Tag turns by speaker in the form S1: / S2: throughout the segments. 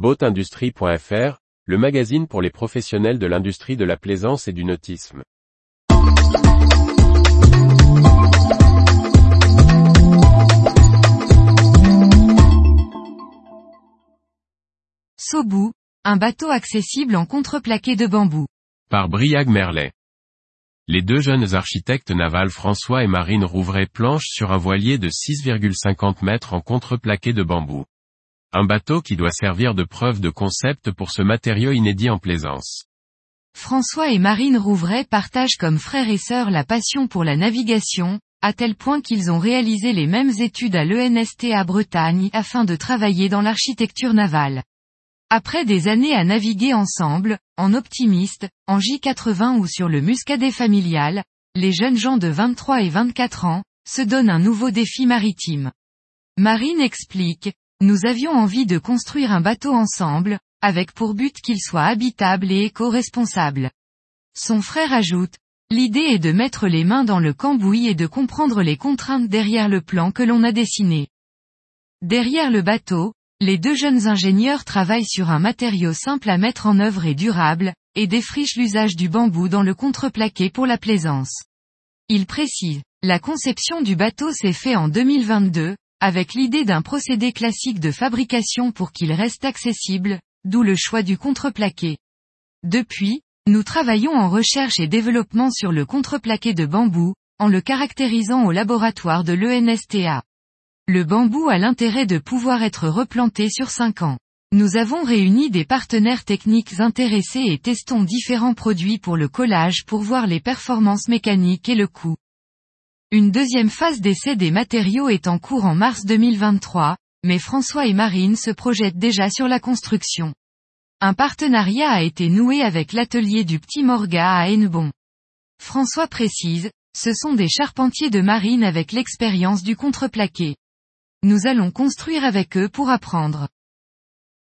S1: Boatindustrie.fr, le magazine pour les professionnels de l'industrie de la plaisance et du nautisme.
S2: Sobu, un bateau accessible en contreplaqué de bambou.
S1: Par Briag Merlet. Les deux jeunes architectes navals François et Marine Rouvray planchent sur un voilier de 6,50 mètres en contreplaqué de bambou. Un bateau qui doit servir de preuve de concept pour ce matériau inédit en plaisance.
S2: François et Marine Rouvray partagent comme frères et sœurs la passion pour la navigation, à tel point qu'ils ont réalisé les mêmes études à l'ENST à Bretagne afin de travailler dans l'architecture navale. Après des années à naviguer ensemble, en optimiste, en J80 ou sur le muscadet familial, les jeunes gens de 23 et 24 ans, se donnent un nouveau défi maritime. Marine explique, nous avions envie de construire un bateau ensemble, avec pour but qu'il soit habitable et éco-responsable. Son frère ajoute, l'idée est de mettre les mains dans le cambouis et de comprendre les contraintes derrière le plan que l'on a dessiné. Derrière le bateau, les deux jeunes ingénieurs travaillent sur un matériau simple à mettre en œuvre et durable, et défrichent l'usage du bambou dans le contreplaqué pour la plaisance. Il précise, la conception du bateau s'est fait en 2022, avec l'idée d'un procédé classique de fabrication pour qu'il reste accessible, d'où le choix du contreplaqué. Depuis, nous travaillons en recherche et développement sur le contreplaqué de bambou, en le caractérisant au laboratoire de l'ENSTA. Le bambou a l'intérêt de pouvoir être replanté sur 5 ans. Nous avons réuni des partenaires techniques intéressés et testons différents produits pour le collage pour voir les performances mécaniques et le coût. Une deuxième phase d'essai des matériaux est en cours en mars 2023, mais François et Marine se projettent déjà sur la construction. Un partenariat a été noué avec l'atelier du Petit Morga à Hennebon. François précise, ce sont des charpentiers de marine avec l'expérience du contreplaqué. Nous allons construire avec eux pour apprendre.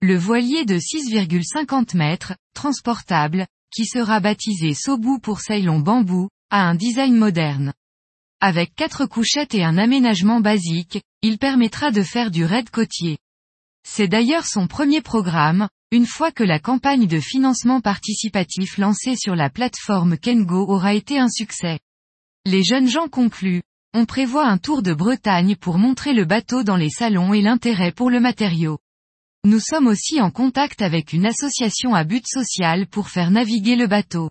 S2: Le voilier de 6,50 mètres, transportable, qui sera baptisé Sobu pour Ceylon Bambou, a un design moderne. Avec quatre couchettes et un aménagement basique, il permettra de faire du raid côtier. C'est d'ailleurs son premier programme, une fois que la campagne de financement participatif lancée sur la plateforme Kengo aura été un succès. Les jeunes gens concluent, on prévoit un tour de Bretagne pour montrer le bateau dans les salons et l'intérêt pour le matériau. Nous sommes aussi en contact avec une association à but social pour faire naviguer le bateau.